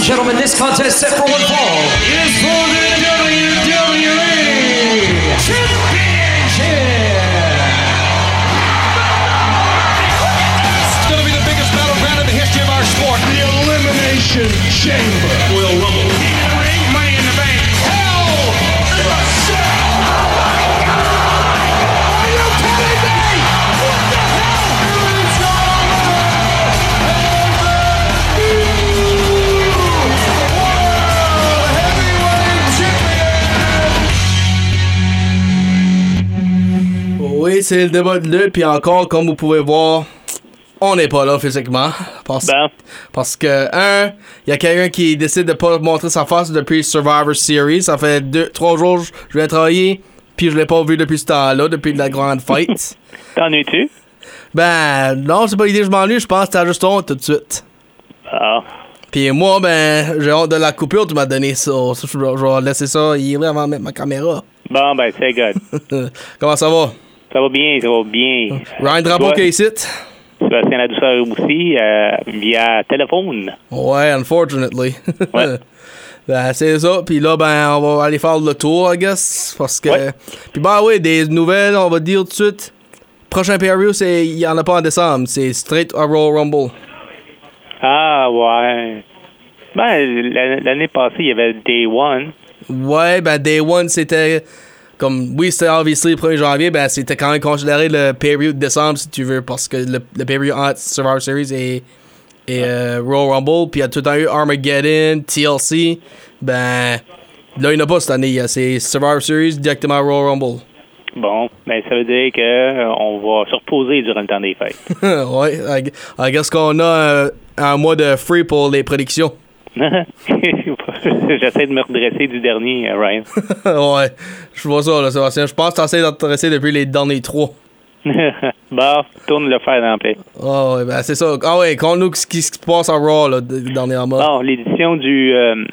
and gentlemen, this contest set for one fall is for the WWE Championship. It's going to be the biggest battleground in the history of our sport. The Elimination Chamber. Oui, c'est le débat de lutte, puis encore, comme vous pouvez voir, on n'est pas là physiquement. Parce, Bon. parce que, un, il y a quelqu'un qui décide de pas montrer sa face depuis Survivor Series. Ça fait deux, trois jours que je viens travailler, puis je l'ai pas vu depuis ce temps-là, depuis la grande fête. T'en es-tu? ben, non, c'est pas l'idée que je m'ennuie, je pense que t'as juste honte tout de suite. Ah. Puis moi, ben, j'ai honte de la coupure que tu m'as donné ça. Je vais je vais laisser ça y aller avant de mettre ma caméra. Bon, ben, c'est good. Comment ça va? Ça va bien, ça va bien. Ryan Drapeau qui est ici? Sébastien La Douceur aussi, euh, via téléphone. Ouais, unfortunately. Ouais. ben, c'est ça. Puis là, ben, on va aller faire le tour, I guess. Parce que. Ouais. Puis, ben, oui, des nouvelles, on va dire tout de suite. Prochain pay c'est il y en a pas en décembre. C'est straight Royal Rumble. Ah, ouais. Ben, l'an- l'année passée, il y avait Day One. Ouais, ben, Day One, c'était. Comme, oui, c'était obviously le 1er janvier, ben, c'était quand même considéré le pay de décembre, si tu veux, parce que le, le entre Survivor Series et, et euh, Royal Rumble, puis il y a tout le temps eu Armageddon, TLC, ben, là, il n'y en a pas cette année, c'est Survivor Series directement à Royal Rumble. Bon, ben, ça veut dire que euh, on va se reposer durant le temps des fêtes. ouais, guess qu'on a euh, un mois de free pour les prédictions. J'essaie de me redresser du dernier, euh, Ryan. ouais, je vois ça, là, Sébastien. Je pense que t'essaies de te dresser depuis les derniers trois. bon, tourne le fer dans la paix. Ah ouais, ben c'est ça. Ah ouais, conte-nous ce qui se passe à Raw, là, dernièrement. Bon, l'édition du, euh,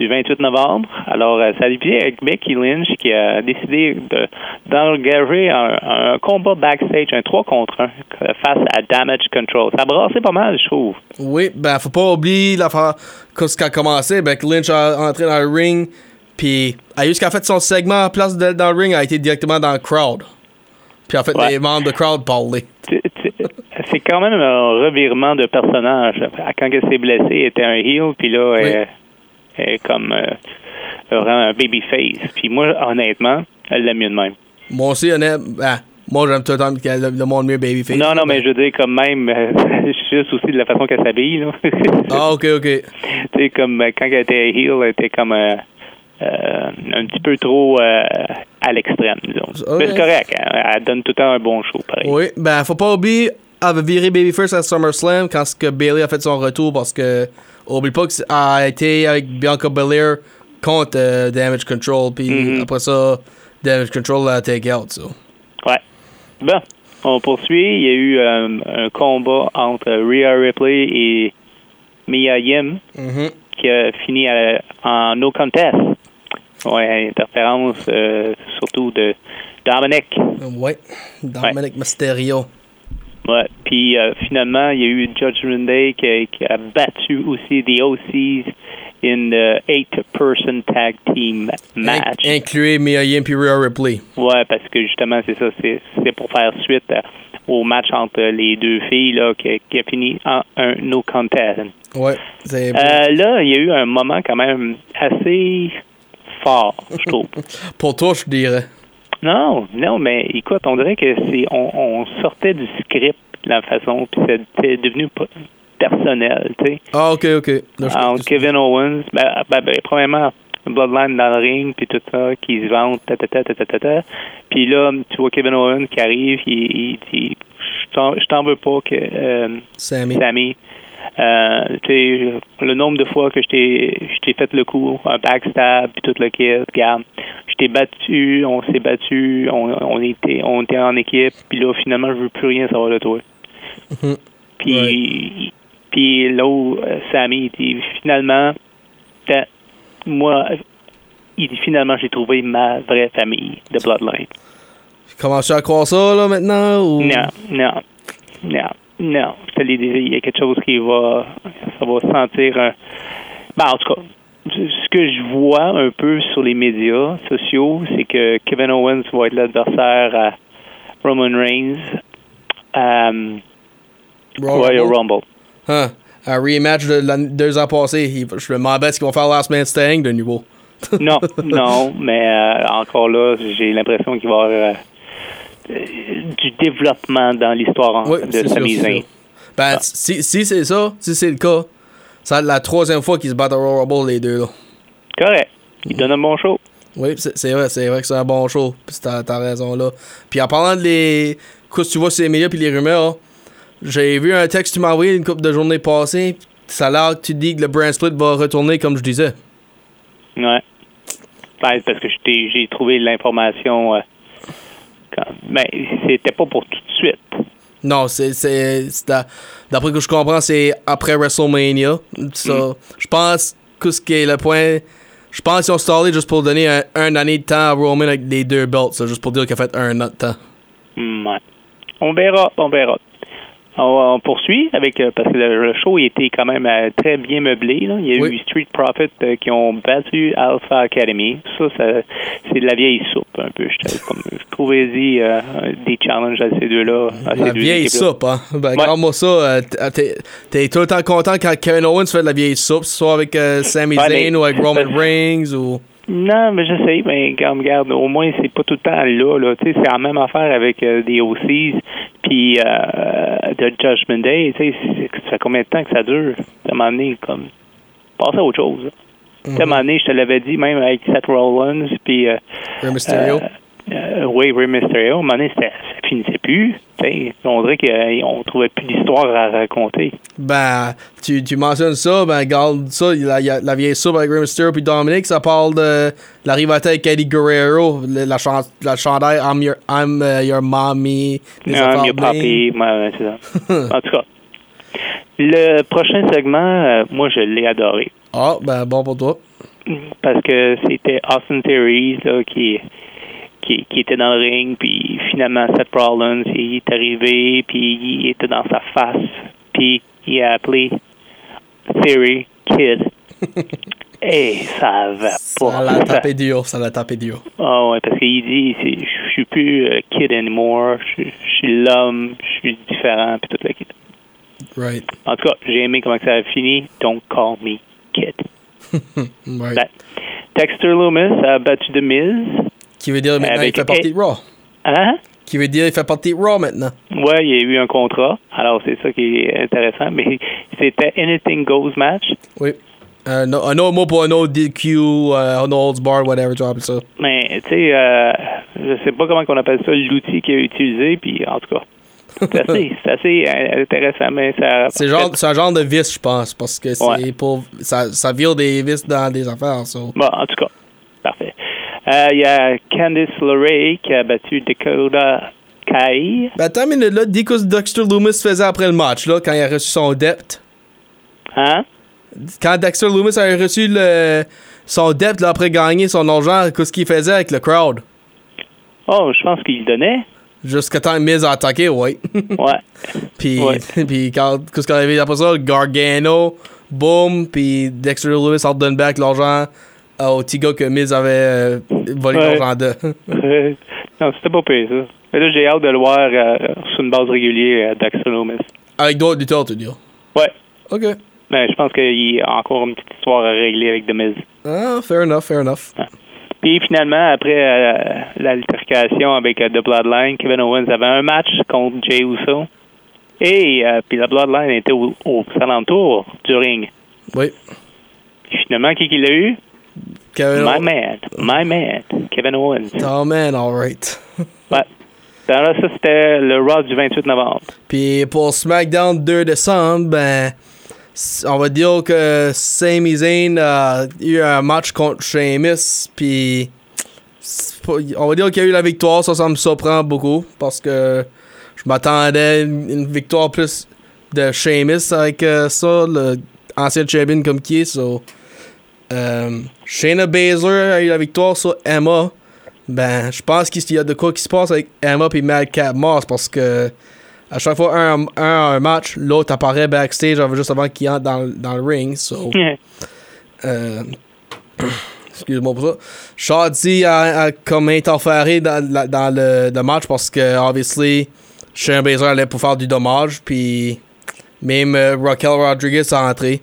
du 28 novembre. Alors, euh, ça a débuté avec Becky Lynch qui a décidé de- d'engager un, un combat backstage, un 3 contre 1, face à Damage Control. Ça a brassé pas mal, je trouve. Oui, ben faut pas oublier l'affaire quand ce qui a commencé, que Lynch a entré dans le ring, puis a juste qu'à fait son segment en place de- dans le ring a été directement dans le crowd. Puis en fait Ouais. les membres de crowd parlaient. C'est quand même un revirement de personnage. Quand elle s'est blessée, elle était un heel, puis là, elle, comme euh, vraiment un babyface. Puis moi, honnêtement, elle l'aime mieux de même. Moi aussi honnête, ben, moi j'aime tout le temps le, le monde mieux babyface. Non, non, mais je veux dire, comme même, euh, juste aussi de la façon qu'elle s'habille. Ah ok ok. tu sais, comme euh, quand elle était heel, elle était comme euh, un petit peu trop euh, à l'extrême, disons. Mais c'est correct, hein, elle donne tout le temps un bon show, pareil. Oui, ben faut pas oublier, avait viré Babyface à SummerSlam quand ce que Bailey a fait son retour parce que oublie pas qu'elle a été avec Bianca Belair contre euh, Damage Control, puis Mhm. après ça, Damage Control l'a take out, so. Ouais. Bon, on poursuit. Il y a eu euh, un combat entre Rhea Ripley et Mia Yim Mhm. qui a fini à- en no contest. Ouais, interférence euh, surtout de Dominic. Ouais, Dominic Mysterio. Ouais. Puis euh, finalement, il y a eu Judgment Day qui a, qui a battu aussi the OCs in the eight-person tag team match. In- incluez Mia puis Rhea Ripley. Ouais, parce que justement, c'est ça, c'est pour faire suite euh, au match entre les deux filles là, qui, qui a fini en un no contest. Ouais, Euh, là, il y a eu un moment quand même assez fort, je trouve. pour toi, je dirais. Non, non, mais écoute, on dirait que c'est on, on sortait du script de la façon, puis c'était devenu personnel, tu sais. Ah, ok, ok. Je- Entre Kevin Owens, ben, ben, ben, premièrement, Bloodline dans le ring, puis tout ça, qui se vendent, ta, ta, ta, ta, ta, ta, ta. Puis là, tu vois Kevin Owens qui arrive, il, il dit Je t'en- je t'en veux pas que euh, Sammy. Sammy. Euh, tu le nombre de fois que je t'ai fait le coup, un backstab, puis tout le kit, regarde, je t'ai battu, on s'est battu, on, on était on était en équipe, puis là, finalement, je veux plus rien savoir de toi. Mhm. Puis, puis là où euh, Sammy, il dit finalement, moi, il dit finalement, j'ai trouvé ma vraie famille de Bloodline. Commences-tu à croire ça, là, maintenant? Ou... Non, non, non, non. Je te l'ai dit, il y a quelque chose qui va, ça va sentir un, Ben, en tout cas, ce que je vois un peu sur les médias sociaux, c'est que Kevin Owens va être l'adversaire à Roman Reigns euh, Royal Rumble? Hein, un rematch de deux ans passés. Je me demande ce qu'ils vont faire Last Man Standing de nouveau. Non, non, mais euh, encore là, j'ai l'impression qu'il va y avoir euh, du développement dans l'histoire en- Oui, de c'est sûr, Sami c'est Zayn. sûr. Ben, si, si c'est ça, si c'est le cas, être la troisième fois qu'ils se battent à Royal Rumble, les deux, là. Correct. Il donne un bon show. Oui, c'est c'est vrai, c'est vrai que c'est un bon show. Puis t'as t'as raison là. Puis en parlant de les. Qu'est-ce que tu vois sur les médias puis les rumeurs, j'ai vu un texte que tu m'as envoyé une couple de journées passées. Ça a l'air que tu dis que le brand split va retourner comme je disais. Ouais. Ben, parce que j'ai trouvé l'information. euh, quand- ben, c'était pas pour tout de suite. Non, c'est. c'est- c'est d'a- D'après que je comprends, c'est après WrestleMania. Ça, Je pense que ce qui est le point. Je pense qu'ils ont stallé juste pour donner un, un année de temps à Roman avec les deux belts. ça, juste pour dire qu'il a fait un an de temps. Hmm, ouais. On verra, on verra. On, on poursuit avec euh, parce que le, le show il était quand même euh, très bien meublé. Là. Il y a Oui. eu Street Profit euh, qui ont battu Alpha Academy. Ça, ça c'est de la vieille soupe un peu. Je, comme, je trouvais euh, des challenges à ces deux-là. La deux vieille soupe, hein. Ben, regarde-moi ça. euh, t- T'es, tout le temps content quand Kevin Owens fait de la vieille soupe, soit avec Sami Ouais, Zayn ou avec Roman Reigns ou. Non, mais je sais, mais comme regarde, au moins c'est pas tout le temps là. là. Tu sais, c'est la même affaire avec euh, des OCs puis euh, de Judgment Day. Tu sais, c'est- ça fait combien de temps que ça dure? Ça m'a amené comme passer à autre chose. un moment donné, je te l'avais dit, même avec Seth Rollins, puis euh, Rey Mysterio. euh, euh, oui, Rey Mysterio, à un moment donné, ça finissait plus. On dirait qu'on trouvait plus d'histoire à raconter. Ben, tu, tu mentionnes ça, ben, regarde ça, la, la, la vieille soupe avec Rey Mysterio puis Dominic, ça parle de la rivalité avec Eddie Guerrero, le- la, chan la chandail I'm your, I'm, uh, your mommy. les Non, mieux de papi, ouais, c'est ça. en tout cas, le prochain segment, euh, moi, je l'ai adoré. Ah, ben, bon pour toi. Parce que c'était Austin Theory là, qui, qui, qui était dans le ring, puis finalement, Seth Rollins, il est arrivé, puis il était dans sa face, puis il a appelé Theory Kid. Et ça va pas. Ça l'a tapé dur, ça l'a tapé dur. Ah ouais, parce qu'il dit, je suis plus euh, kid anymore, je suis l'homme, je suis différent, puis toute la kid. Right. En tout cas, j'ai aimé comment ça a fini. Don't call me kid. right. Dexter Loomis a battu The Miz. Qui veut dire maintenant avec- il fait partie de Raw. Hein? Qui veut dire il fait partie de Raw maintenant. Ouais, il y a eu un contrat. Alors, c'est ça qui est intéressant. Mais c'était Anything Goes match. Oui. Un, no- un autre mot pour un autre DQ, euh, un holds bar, whatever, tu appelles ça. Mais, tu sais, euh, je sais pas comment on appelle ça, l'outil qu'il a utilisé. Puis, en tout cas, c'est assez, euh, intéressant. Mais ça. C'est genre, c'est un genre de vice, je pense, parce que c'est Ouais. pour. Ça, ça vire des vices dans des affaires, ça. Bon, en tout cas, parfait. Euh, Il y a Candice LeRae qui a battu Dakota Kai. Ben attends une minute, là, dis que Dexter Loomis faisait après le match, là, quand il a reçu son dept. Hein? Quand Dexter Loomis a reçu le, son dept, là, après gagner son argent, qu'est-ce qu'il faisait avec le crowd? Oh, je pense qu'il le donnait. Jusqu'à temps que Miz a attaqué, ouais. Ouais. puis, Ouais. puis quand, qu'est-ce qu'il arrivé après ça? Gargano, boom, puis Dexter Loomis a redonné back l'argent au petit gars que Miz avait euh, volé Ouais. de. Euh, non, c'était pas pire, ça. Mais là, j'ai hâte de le voir euh, sur une base régulière à Dexter Loomis. avec d'autres lutteurs, tu dis. Ouais. Ok. Mais je pense qu'il y a encore une petite histoire à régler avec The Miz. Ah, fair enough, fair enough. Puis finalement, après euh, l'altercation avec euh, The Bloodline, Kevin Owens avait un match contre Jay Uso. Et euh, puis la Bloodline était au, au alentours du ring. Oui. Puis finalement, qui qui l'a eu? Kevin My man. My man. Kevin Owens. Oh man, alright. Ouais. Alors ça, c'était le Raw du 28 novembre. Puis pour SmackDown 2 décembre, ben, on va dire que Sami Zayn a eu un match contre Sheamus, puis on va dire qu'il a eu la victoire, ça, ça me surprend beaucoup, parce que je m'attendais à une, victoire plus de Sheamus avec euh, ça, le ancien champion comme qui est, so. Euh, Shayna Baszler a eu la victoire sur Emma. Ben, je pense qu'il y a de quoi qui se passe avec Emma et Madcap Moss parce que à chaque fois un, un a un match, l'autre apparaît backstage juste avant qu'il entre dans, dans le ring. So. Euh, Excuse-moi pour ça. Shotzi a, a comme interféré dans, la- dans le, le match parce que, obviously, Shane Baszler allait pour faire du dommage. Puis, même euh, Raquel Rodriguez est entré.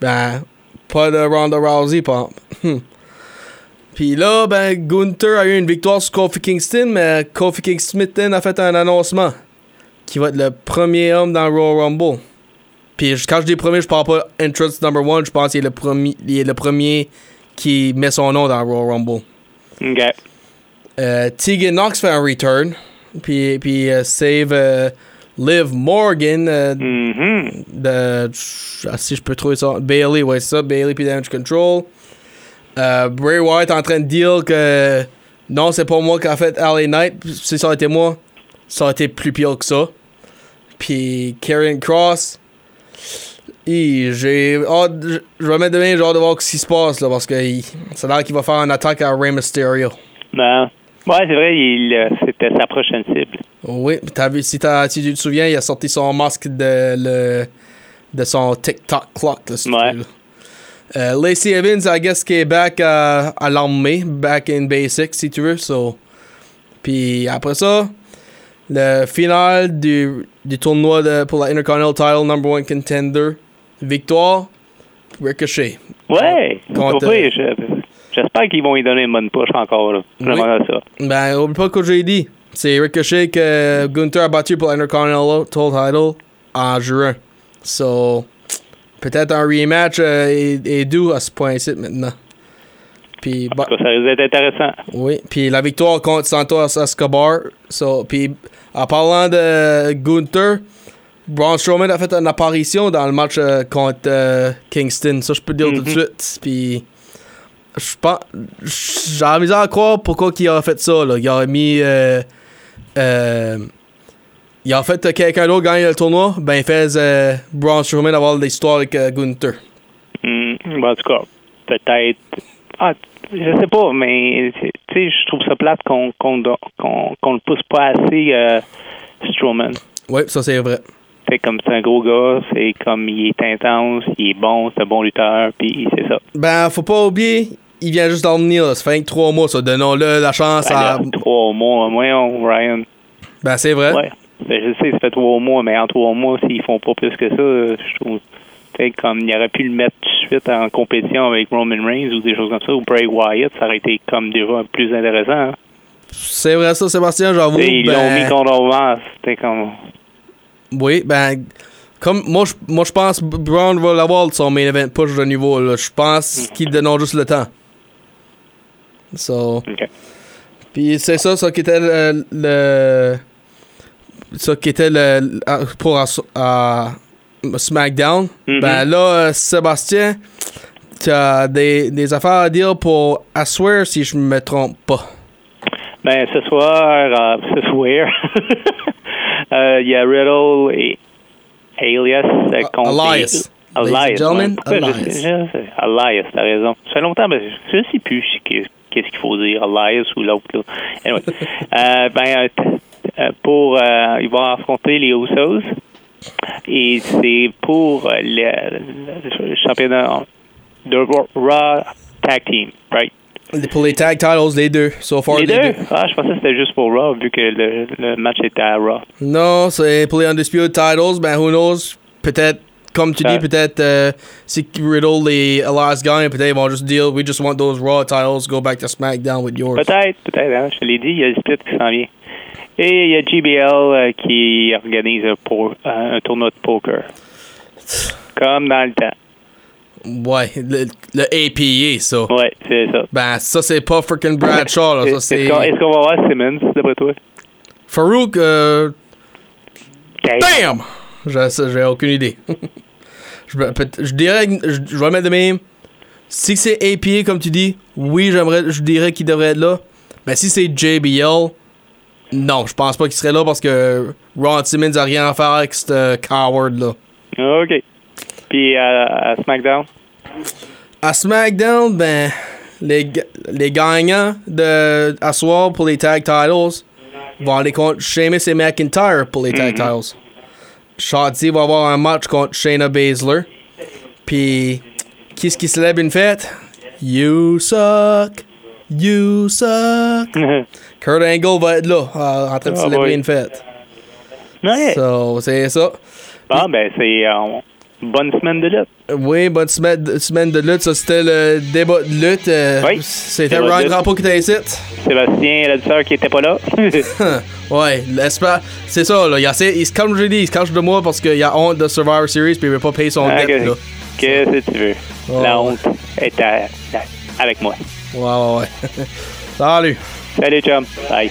Ben, pas de Ronda Rousey, pas. Hmm. Puis là, ben, Gunther a eu une victoire sur Kofi Kingston, mais Kofi Kingston a fait un annoncement qui va être le premier homme dans le Royal Rumble. Puis quand je dis premier, je parle pas entrance number one, je pense qu'il est le premier, il est le premier qui met son nom dans Royal Rumble. OK. Euh, Tegan Knox fait un return, puis, puis euh, save euh, Liv Morgan euh, Mhm. de, ah, si je peux trouver ça, Bailey, ouais c'est ça, Bailey puis Damage Control. Euh, Bray Wyatt en train de dire que non, c'est pas moi qui a fait LA Knight. Si ça aurait été moi, ça aurait été plus pire que ça. Puis Karen Cross, j'ai je vais mettre demain, j'ai hâte de voir ce qui se passe là, parce que il- ça a l'air qu'il va faire une attaque à Rey Mysterio. Ben, ouais, c'est vrai, il, euh, c'était sa prochaine cible. Oui, vu, si, t'as- si tu te souviens, il a sorti son masque de, le, de son TikTok clock. Là, Ouais. Euh, Lacey Evans, I guess, qui est back à, à l'armée, back in basic, si tu veux. So. Puis après ça, le final du, du tournoi de, pour la Intercontinental Title Number One Contender. Victoire, Ricochet. Ouais, Contre- oui, j'espère qu'ils vont lui donner une bonne push encore. Là. Ça. Ben, oublie pas ce que j'ai dit. C'est Ricochet que Gunther a battu pour l'Intercontinental Title en juin. So, peut-être un rematch euh, est, est dû à ce point-ci maintenant. Puis, En bah, tout cas, ça risque d'être intéressant. oui, puis la victoire contre Santos Escobar. So, puis, en parlant de Gunther, Braun Strowman a fait une apparition dans le match euh, contre euh, Kingston. Ça, je peux te dire tout de Mhm. suite. Puis, je pense. J'ai la misère à croire pourquoi il a fait ça. Là. Il a mis. euh, euh, il a fait euh, quelqu'un d'autre gagner le tournoi. Ben, il fait euh, Braun Strowman avoir l'histoire avec euh, Gunther. Hmm, ben, en tout cas, peut-être. Ah, je sais pas, mais tu sais, je trouve ça plate qu'on qu'on qu'on le pousse pas assez, euh, Strowman. Oui, ça, c'est vrai. C'est comme c'est un gros gars, c'est comme il est intense, il est bon, c'est un bon lutteur, puis c'est ça. Ben, faut pas oublier, il vient juste d'en venir. là. Ça fait que trois mois, ça. Donnons-le la chance Ben, à. là, trois mois, voyons, Ryan. Ben, c'est vrai. Ouais. Ben, je sais, ça fait trois mois, mais en trois mois, s'ils font pas plus que ça, je trouve. sais, comme il aurait pu le mettre tout de suite en compétition avec Roman Reigns ou des choses comme ça, ou Bray Wyatt, ça aurait été comme déjà plus intéressant. hein. C'est vrai, ça, Sébastien, j'avoue. Ils l'ont Ben, mis contre Ovens, c'était comme. Oui, ben. Comme moi, je, moi, je pense que Brown va l'avoir son main event push de niveau. là. Je pense qu'ils donnent juste le temps. So. Puis c'est ça, ça qui était le. le- ça qui était le. pour à, SmackDown. Mhm. Ben là, euh, Sébastien, tu as des, des affaires à dire pour Aswear si je me trompe pas. Ben, ce soir, euh, ce soir, euh, il y a Riddle et Alias euh, contre. Elias. Elias. Je Elias. je. Elias, t'as raison. Ça fait longtemps, mais je sais plus qu'est- qu'est-ce qu'il faut dire, Elias ou l'autre. Anyway. Euh, ben, euh, euh, pour. euh, ils vont affronter les Usos. Et c'est pour le, le championnat de Raw Tag Team, right? Pour les tag titles, les deux. So far, Les deux? Ah, je pensais que c'était juste pour Raw, vu que le, le match était à Raw. Non, c'est pour les Undisputed Titles, ben who knows? Peut-être, comme tu dis, peut-être euh, si Riddle et Elias gagnent, peut-être ils vont juste dire we just want those Raw titles, go back to SmackDown with yours. Peut-être, peut-être, hein, je te l'ai dit, il y a le split qui s'en vient. Et il y a JBL euh, qui organise un, po- euh, un tournoi de poker. Comme dans le temps. Ouais, le, le APA, ça. Ouais, c'est ça. Ben, ça, c'est pas freaking Bradshaw, là. Est-ce c'est. qu'on est-ce qu'on va voir Simmons, d'après toi? Farouk, euh, Damn! Damn! J'ai aucune idée. je, dirais, que- je, je vais mettre de même. Si c'est APA, comme tu dis, oui, j'aimerais, je dirais qu'il devrait être là. Mais si c'est JBL, non, je pense pas qu'il serait là parce que Ron Simmons a rien à faire avec ce coward là. OK. Puis euh, à SmackDown? À SmackDown, ben, les, les gagnants de à soir pour les tag titles vont aller contre Sheamus et McIntyre pour les tag Mhm. titles. Shotzi va avoir un match contre Shayna Baszler. Puis qui est-ce qui célèbre une fête? You suck. You suck. Kurt Angle va être là, euh, en train de Ah, célébrer une fête. Ouais. So, c'est ça. Ah, ben, c'est euh, bonne semaine de lutte. Oui, bonne semaine, de- semaine de lutte. Ça, c'était le débat de lutte. euh, Oui, C'était Ryan. Drapeau qui était ici. Sébastien, l'éditeur qui était pas là. ouais. C'est ça, là. Il, se- comme je l'ai dit, il se cache de moi parce qu'il a honte de Survivor Series puis il veut pas payer son Ah, dette. Qu'est-ce que tu veux? Oh, La honte est à- avec moi. Ouais, ouais, ouais. Salut. Salut, chum. Bye.